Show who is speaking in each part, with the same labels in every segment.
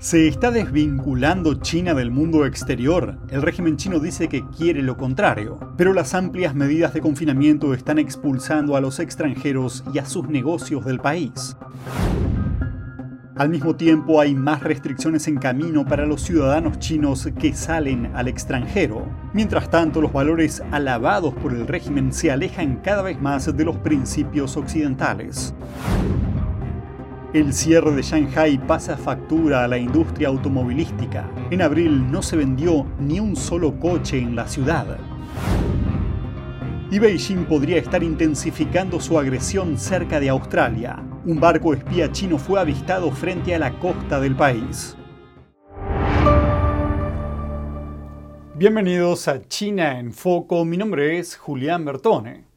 Speaker 1: Se está desvinculando China del mundo exterior. El régimen chino dice que quiere lo contrario, pero las amplias medidas de confinamiento están expulsando a los extranjeros y a sus negocios del país. Al mismo tiempo hay más restricciones en camino para los ciudadanos chinos que salen al extranjero. Mientras tanto, los valores alabados por el régimen se alejan cada vez más de los principios occidentales. El cierre de Shanghai pasa factura a la industria automovilística. En abril no se vendió ni un solo coche en la ciudad. Y Beijing podría estar intensificando su agresión cerca de Australia. Un barco espía chino fue avistado frente a la costa del país. Bienvenidos a China en Foco, mi nombre es Julián Bertone.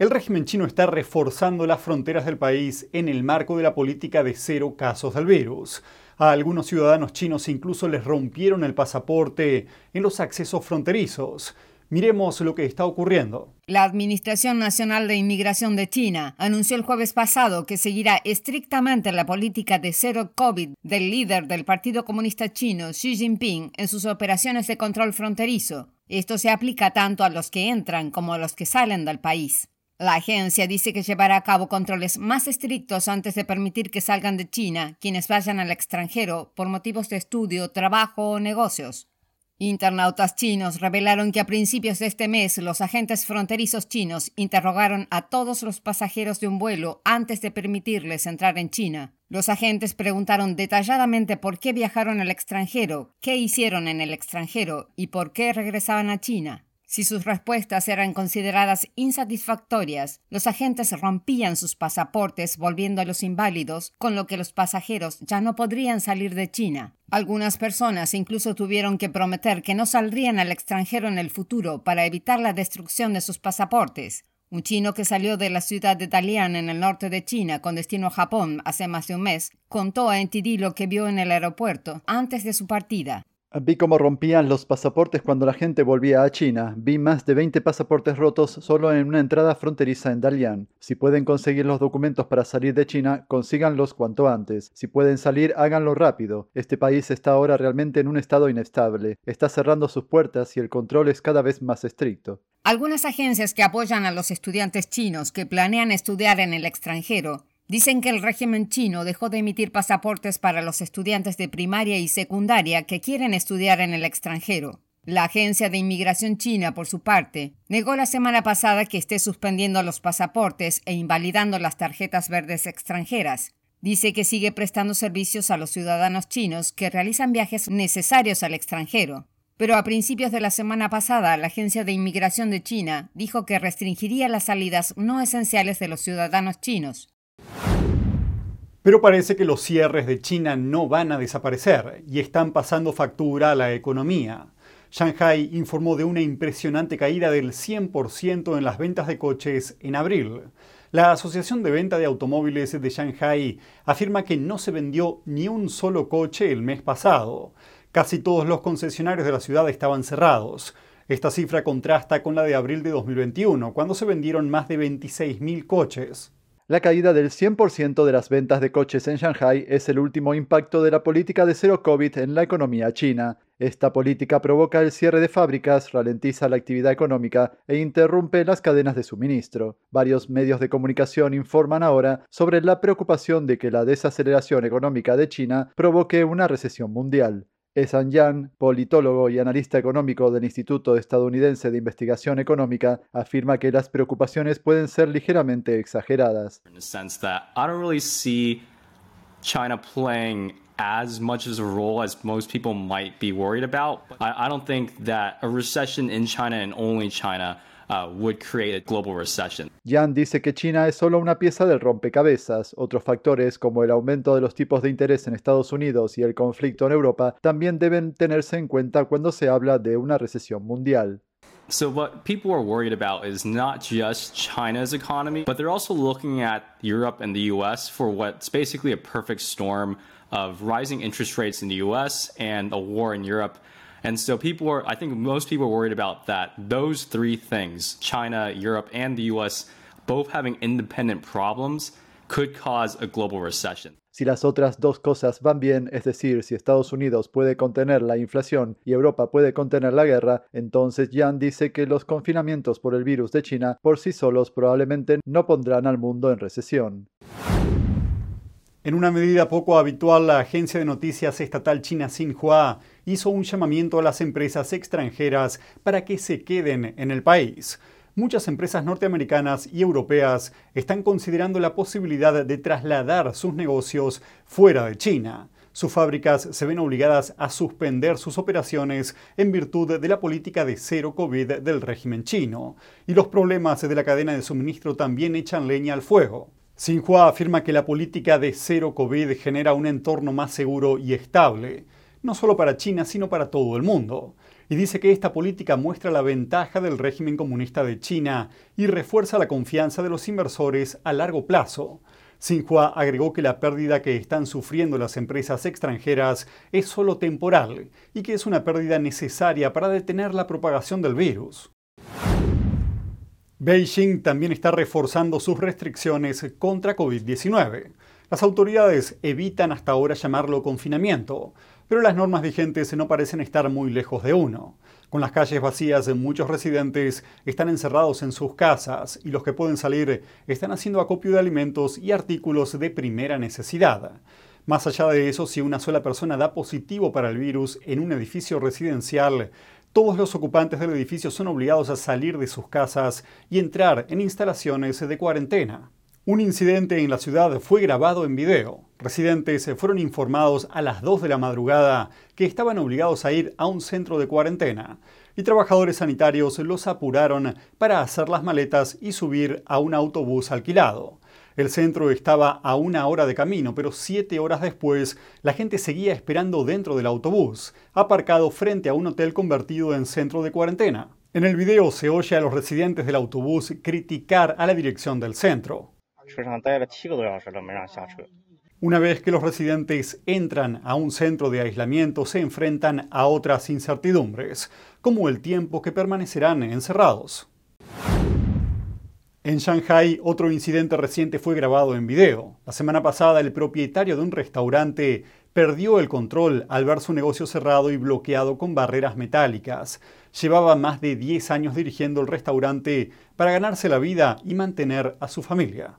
Speaker 1: El régimen chino está reforzando las fronteras del país en el marco de la política de cero casos del virus. A algunos ciudadanos chinos incluso les rompieron el pasaporte en los accesos fronterizos. Miremos lo que está ocurriendo.
Speaker 2: La Administración Nacional de Inmigración de China anunció el jueves pasado que seguirá estrictamente la política de cero COVID del líder del Partido Comunista Chino, Xi Jinping, en sus operaciones de control fronterizo. Esto se aplica tanto a los que entran como a los que salen del país. La agencia dice que llevará a cabo controles más estrictos antes de permitir que salgan de China quienes vayan al extranjero por motivos de estudio, trabajo o negocios. Internautas chinos revelaron que a principios de este mes los agentes fronterizos chinos interrogaron a todos los pasajeros de un vuelo antes de permitirles entrar en China. Los agentes preguntaron detalladamente por qué viajaron al extranjero, qué hicieron en el extranjero y por qué regresaban a China. Si sus respuestas eran consideradas insatisfactorias, los agentes rompían sus pasaportes volviendo a los inválidos, con lo que los pasajeros ya no podrían salir de China. Algunas personas incluso tuvieron que prometer que no saldrían al extranjero en el futuro para evitar la destrucción de sus pasaportes. Un chino que salió de la ciudad de Dalian en el norte de China con destino a Japón hace más de un mes, contó a NTD lo que vio en el aeropuerto antes de su partida.
Speaker 3: Vi cómo rompían los pasaportes cuando la gente volvía a China. Vi más de 20 pasaportes rotos solo en una entrada fronteriza en Dalian. Si pueden conseguir los documentos para salir de China, consíganlos cuanto antes. Si pueden salir, háganlo rápido. Este país está ahora realmente en un estado inestable. Está cerrando sus puertas y el control es cada vez más estricto.
Speaker 2: Algunas agencias que apoyan a los estudiantes chinos que planean estudiar en el extranjero Dicen que el régimen chino dejó de emitir pasaportes para los estudiantes de primaria y secundaria que quieren estudiar en el extranjero. La Agencia de Inmigración China, por su parte, negó la semana pasada que esté suspendiendo los pasaportes e invalidando las tarjetas verdes extranjeras. Dice que sigue prestando servicios a los ciudadanos chinos que realizan viajes necesarios al extranjero. Pero a principios de la semana pasada, la Agencia de Inmigración de China dijo que restringiría las salidas no esenciales de los ciudadanos chinos.
Speaker 1: Pero parece que los cierres de China no van a desaparecer y están pasando factura a la economía. Shanghai informó de una impresionante caída del 100% en las ventas de coches en abril. La Asociación de Venta de Automóviles de Shanghai afirma que no se vendió ni un solo coche el mes pasado. Casi todos los concesionarios de la ciudad estaban cerrados. Esta cifra contrasta con la de abril de 2021, cuando se vendieron más de 26.000 coches.
Speaker 3: La caída del 100% de las ventas de coches en Shanghai es el último impacto de la política de cero COVID en la economía china. Esta política provoca el cierre de fábricas, ralentiza la actividad económica e interrumpe las cadenas de suministro. Varios medios de comunicación informan ahora sobre la preocupación de que la desaceleración económica de China provoque una recesión mundial. Esan Yang, politólogo y analista económico del Instituto Estadounidense de Investigación Económica, afirma que las preocupaciones pueden ser ligeramente exageradas. China playing as much as a role as most people might be worried about. I, I don't think that a recession in China and only China Uh, would create a global recession. Yan dice que China es solo una pieza del rompecabezas. Otros factores, como el aumento de los tipos de interés en Estados Unidos y el conflicto en Europa, también deben tenerse en cuenta cuando se habla de una recesión mundial.
Speaker 4: So, what people are worried about is not just China's economy, but they're also looking at Europe and the US for what's basically a perfect storm of rising interest rates in the US and a war in Europe And so people are, I think most people are worried about that. Those three things, China, Europe, and the US, both having independent problems, could cause a global recession.
Speaker 3: Si las otras dos cosas van bien, es decir, si Estados Unidos puede contener la inflación y Europa puede contener la guerra, entonces Yan dice que los confinamientos por el virus de China por sí solos probablemente no pondrán al mundo en recesión.
Speaker 1: En una medida poco habitual, la agencia de noticias estatal china Xinhua hizo un llamamiento a las empresas extranjeras para que se queden en el país. Muchas empresas norteamericanas y europeas están considerando la posibilidad de trasladar sus negocios fuera de China. Sus fábricas se ven obligadas a suspender sus operaciones en virtud de la política de cero COVID del régimen chino. Y los problemas de la cadena de suministro también echan leña al fuego. Xinhua afirma que la política de cero COVID genera un entorno más seguro y estable, no solo para China, sino para todo el mundo. Y dice que esta política muestra la ventaja del régimen comunista de China y refuerza la confianza de los inversores a largo plazo. Xinhua agregó que la pérdida que están sufriendo las empresas extranjeras es solo temporal y que es una pérdida necesaria para detener la propagación del virus. Beijing también está reforzando sus restricciones contra COVID-19. Las autoridades evitan hasta ahora llamarlo confinamiento, pero las normas vigentes no parecen estar muy lejos de uno. Con las calles vacías, muchos residentes están encerrados en sus casas y los que pueden salir están haciendo acopio de alimentos y artículos de primera necesidad. Más allá de eso, si una sola persona da positivo para el virus en un edificio residencial, todos los ocupantes del edificio son obligados a salir de sus casas y entrar en instalaciones de cuarentena. Un incidente en la ciudad fue grabado en video. Residentes fueron informados a las 2 de la madrugada que estaban obligados a ir a un centro de cuarentena y trabajadores sanitarios los apuraron para hacer las maletas y subir a un autobús alquilado. El centro estaba a una hora de camino, pero siete horas después la gente seguía esperando dentro del autobús, aparcado frente a un hotel convertido en centro de cuarentena. En el video se oye a los residentes del autobús criticar a la dirección del centro. Una vez que los residentes entran a un centro de aislamiento, se enfrentan a otras incertidumbres, como el tiempo que permanecerán encerrados. En Shanghai, otro incidente reciente fue grabado en video. La semana pasada, el propietario de un restaurante perdió el control al ver su negocio cerrado y bloqueado con barreras metálicas. Llevaba más de 10 años dirigiendo el restaurante para ganarse la vida y mantener a su familia.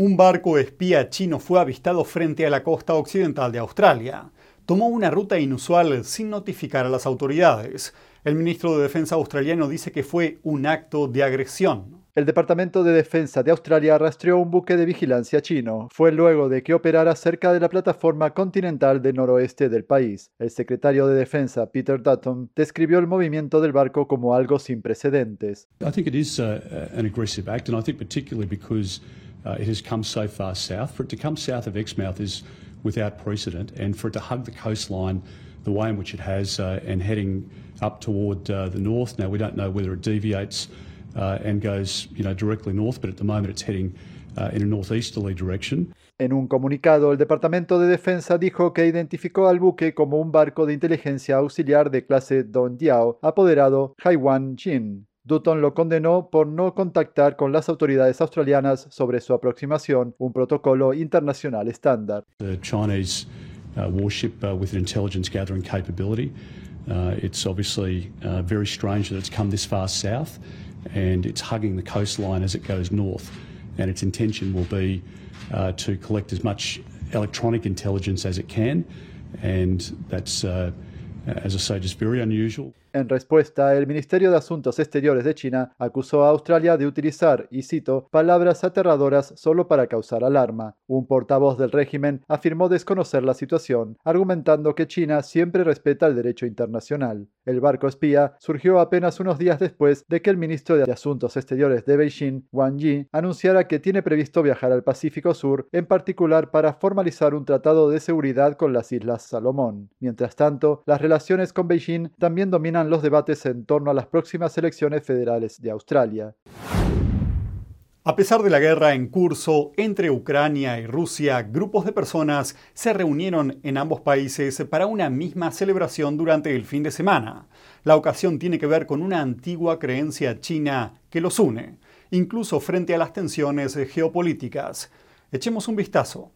Speaker 1: Un barco espía chino fue avistado frente a la costa occidental de Australia. Tomó una ruta inusual sin notificar a las autoridades. El ministro de Defensa australiano dice que fue un acto de agresión.
Speaker 3: El Departamento de Defensa de Australia rastreó un buque de vigilancia chino. Fue luego de que operara cerca de la plataforma continental del noroeste del país. El secretario de Defensa, Peter Dutton, describió el movimiento del barco como algo sin precedentes.
Speaker 5: I think it is uh, an aggressive act, and I think particularly because uh, it has come so far south. For it to come south of Exmouth is without precedent, and for it to hug the coastline the way in which it has uh, and heading up toward uh, the north. Now, we don't know whether it deviates uh, and goes you know, directly north, but at the moment it's heading uh, in a northeasterly direction.
Speaker 3: En un comunicado, el Departamento de Defensa dijo que identificó al buque como un barco de inteligencia auxiliar de clase Don Diao, apoderado Haiwan Jin. Dutton lo condenó por no contactar con las autoridades australianas sobre su aproximación, un protocolo internacional estándar.
Speaker 5: The Chinese uh, warship uh, with an intelligence gathering capability. Uh, it's obviously uh, very strange that it's come this far south and it's hugging the coastline as it goes north. And its intention will be uh, to collect as much electronic intelligence as it can. And that's, uh, as I say, just very unusual.
Speaker 3: En respuesta, el Ministerio de Asuntos Exteriores de China acusó a Australia de utilizar, y cito, palabras aterradoras solo para causar alarma. Un portavoz del régimen afirmó desconocer la situación, argumentando que China siempre respeta el derecho internacional. El barco espía surgió apenas unos días después de que el ministro de Asuntos Exteriores de Beijing, Wang Yi, anunciara que tiene previsto viajar al Pacífico Sur, en particular para formalizar un tratado de seguridad con las Islas Salomón. Mientras tanto, las relaciones con Beijing también dominan los debates en torno a las próximas elecciones federales de Australia.
Speaker 1: A pesar de la guerra en curso entre Ucrania y Rusia, grupos de personas se reunieron en ambos países para una misma celebración durante el fin de semana. La ocasión tiene que ver con una antigua creencia china que los une, incluso frente a las tensiones geopolíticas. Echemos un vistazo.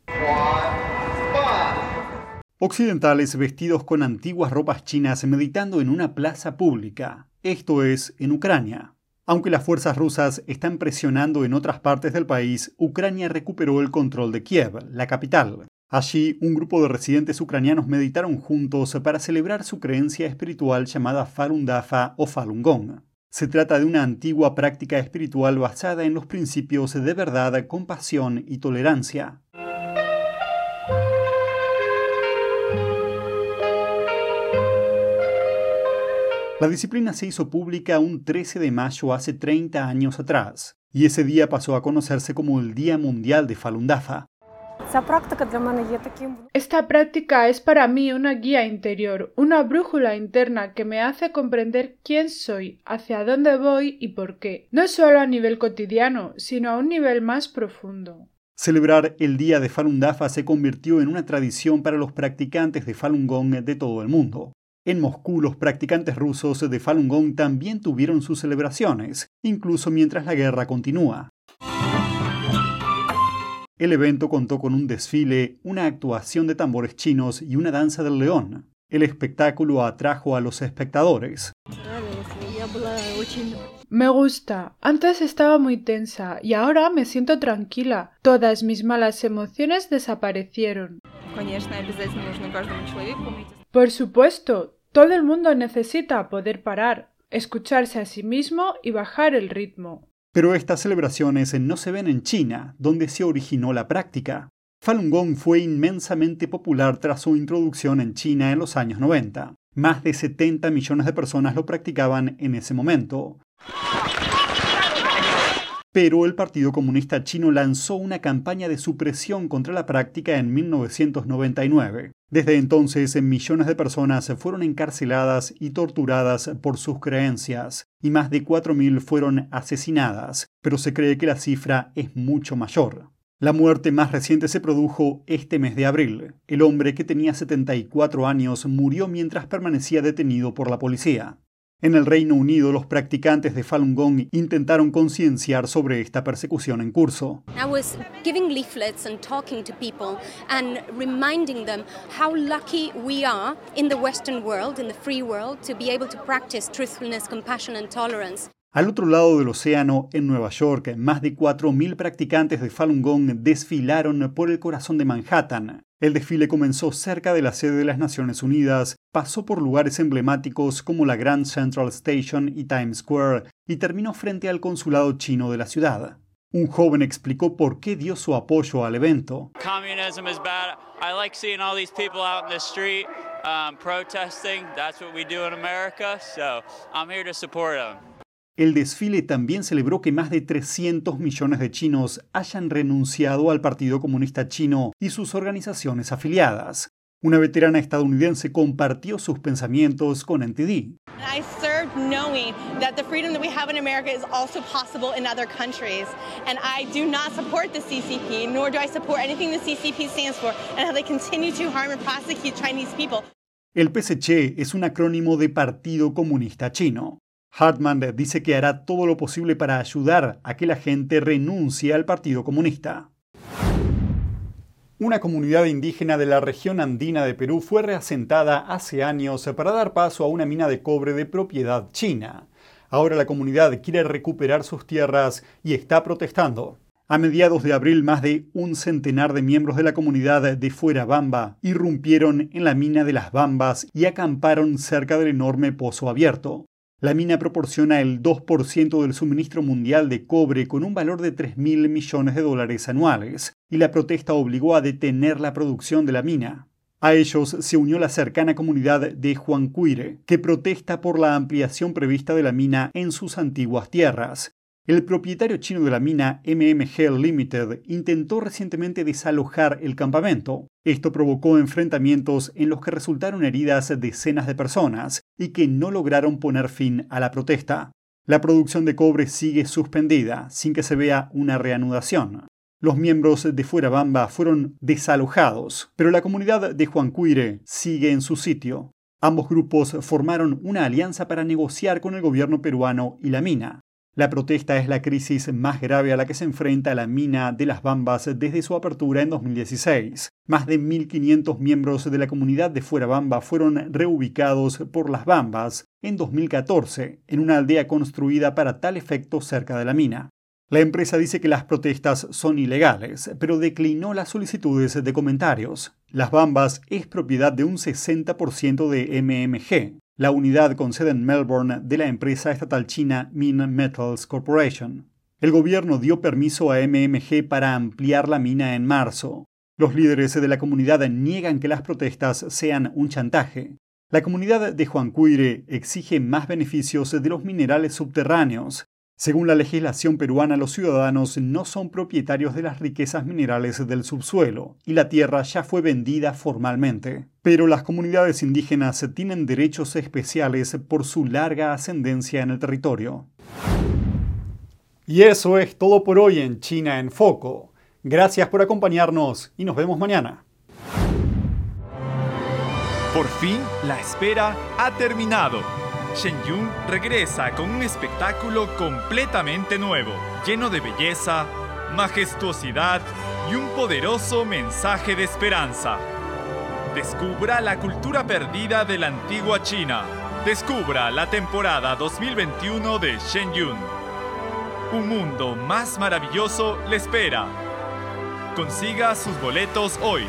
Speaker 1: Occidentales vestidos con antiguas ropas chinas meditando en una plaza pública, esto es, en Ucrania. Aunque las fuerzas rusas están presionando en otras partes del país, Ucrania recuperó el control de Kiev, la capital. Allí, un grupo de residentes ucranianos meditaron juntos para celebrar su creencia espiritual llamada Falun Dafa o Falun Gong. Se trata de una antigua práctica espiritual basada en los principios de verdad, compasión y tolerancia. La disciplina se hizo pública un 13 de mayo hace 30 años atrás, y ese día pasó a conocerse como el Día Mundial de Falun Dafa.
Speaker 6: Esta práctica es para mí una guía interior, una brújula interna que me hace comprender quién soy, hacia dónde voy y por qué, no solo a nivel cotidiano, sino a un nivel más profundo.
Speaker 1: Celebrar el Día de Falun Dafa se convirtió en una tradición para los practicantes de Falun Gong de todo el mundo. En Moscú, los practicantes rusos de Falun Gong también tuvieron sus celebraciones, incluso mientras la guerra continúa. El evento contó con un desfile, una actuación de tambores chinos y una danza del león. El espectáculo atrajo a los espectadores.
Speaker 6: Me gusta. Antes estaba muy tensa y ahora me siento tranquila. Todas mis malas emociones desaparecieron. Por supuesto, todo el mundo necesita poder parar, escucharse a sí mismo y bajar el ritmo.
Speaker 1: Pero estas celebraciones no se ven en China, donde se originó la práctica. Falun Gong fue inmensamente popular tras su introducción en China en los años 90. Más de 70 millones de personas lo practicaban en ese momento. Pero el Partido Comunista Chino lanzó una campaña de supresión contra la práctica en 1999. Desde entonces, millones de personas fueron encarceladas y torturadas por sus creencias, y más de 4.000 fueron asesinadas, pero se cree que la cifra es mucho mayor. La muerte más reciente se produjo este mes de abril. El hombre que tenía 74 años murió mientras permanecía detenido por la policía. En el Reino Unido, los practicantes de Falun Gong intentaron concienciar sobre esta persecución en curso. Al otro lado del océano, en Nueva York, más de 4.000 practicantes de Falun Gong desfilaron por el corazón de Manhattan. El desfile comenzó cerca de la sede de las Naciones Unidas, pasó por lugares emblemáticos como la Grand Central Station y Times Square y terminó frente al consulado chino de la ciudad. Un joven explicó por qué dio su apoyo al evento. El desfile también celebró que más de 300 millones de chinos hayan renunciado al Partido Comunista Chino y sus organizaciones afiliadas. Una veterana estadounidense compartió sus pensamientos con NTD.
Speaker 7: I served knowing that the freedom that we have in America is also possible in other countries. And I do not support the CCP, nor do I support anything the CCP stands for, and how they continue to harm and prosecute Chinese people.
Speaker 1: El PSC es un acrónimo de Partido Comunista Chino. Hartman dice que hará todo lo posible para ayudar a que la gente renuncie al Partido Comunista. Una comunidad indígena de la región andina de Perú fue reasentada hace años para dar paso a una mina de cobre de propiedad china. Ahora la comunidad quiere recuperar sus tierras y está protestando. A mediados de abril, más de un centenar de miembros de la comunidad de Fuera Bamba irrumpieron en la mina de las Bambas y acamparon cerca del enorme pozo abierto. La mina proporciona el 2% del suministro mundial de cobre con un valor de 3.000 millones de dólares anuales, y la protesta obligó a detener la producción de la mina. A ellos se unió la cercana comunidad de Huancuire, que protesta por la ampliación prevista de la mina en sus antiguas tierras, el propietario chino de la mina MMG Limited intentó recientemente desalojar el campamento. Esto provocó enfrentamientos en los que resultaron heridas decenas de personas y que no lograron poner fin a la protesta. La producción de cobre sigue suspendida, sin que se vea una reanudación. Los miembros de Fuera Bamba fueron desalojados, pero la comunidad de Juancuire sigue en su sitio. Ambos grupos formaron una alianza para negociar con el gobierno peruano y la mina. La protesta es la crisis más grave a la que se enfrenta la mina de las Bambas desde su apertura en 2016. Más de 1.500 miembros de la comunidad de Fuera Bamba fueron reubicados por las Bambas en 2014 en una aldea construida para tal efecto cerca de la mina. La empresa dice que las protestas son ilegales, pero declinó las solicitudes de comentarios. Las Bambas es propiedad de un 60% de MMG, la unidad con sede en Melbourne de la empresa estatal china Min Metals Corporation. El gobierno dio permiso a MMG para ampliar la mina en marzo. Los líderes de la comunidad niegan que las protestas sean un chantaje. La comunidad de Juancuire exige más beneficios de los minerales subterráneos. Según la legislación peruana, los ciudadanos no son propietarios de las riquezas minerales del subsuelo y la tierra ya fue vendida formalmente. Pero las comunidades indígenas tienen derechos especiales por su larga ascendencia en el territorio. Y eso es todo por hoy en China en Foco. Gracias por acompañarnos y nos vemos mañana.
Speaker 8: Por fin, la espera ha terminado. Shen Yun regresa con un espectáculo completamente nuevo, lleno de belleza, majestuosidad y un poderoso mensaje de esperanza. Descubra la cultura perdida de la antigua China. Descubra la temporada 2021 de Shen Yun. Un mundo más maravilloso le espera. Consiga sus boletos hoy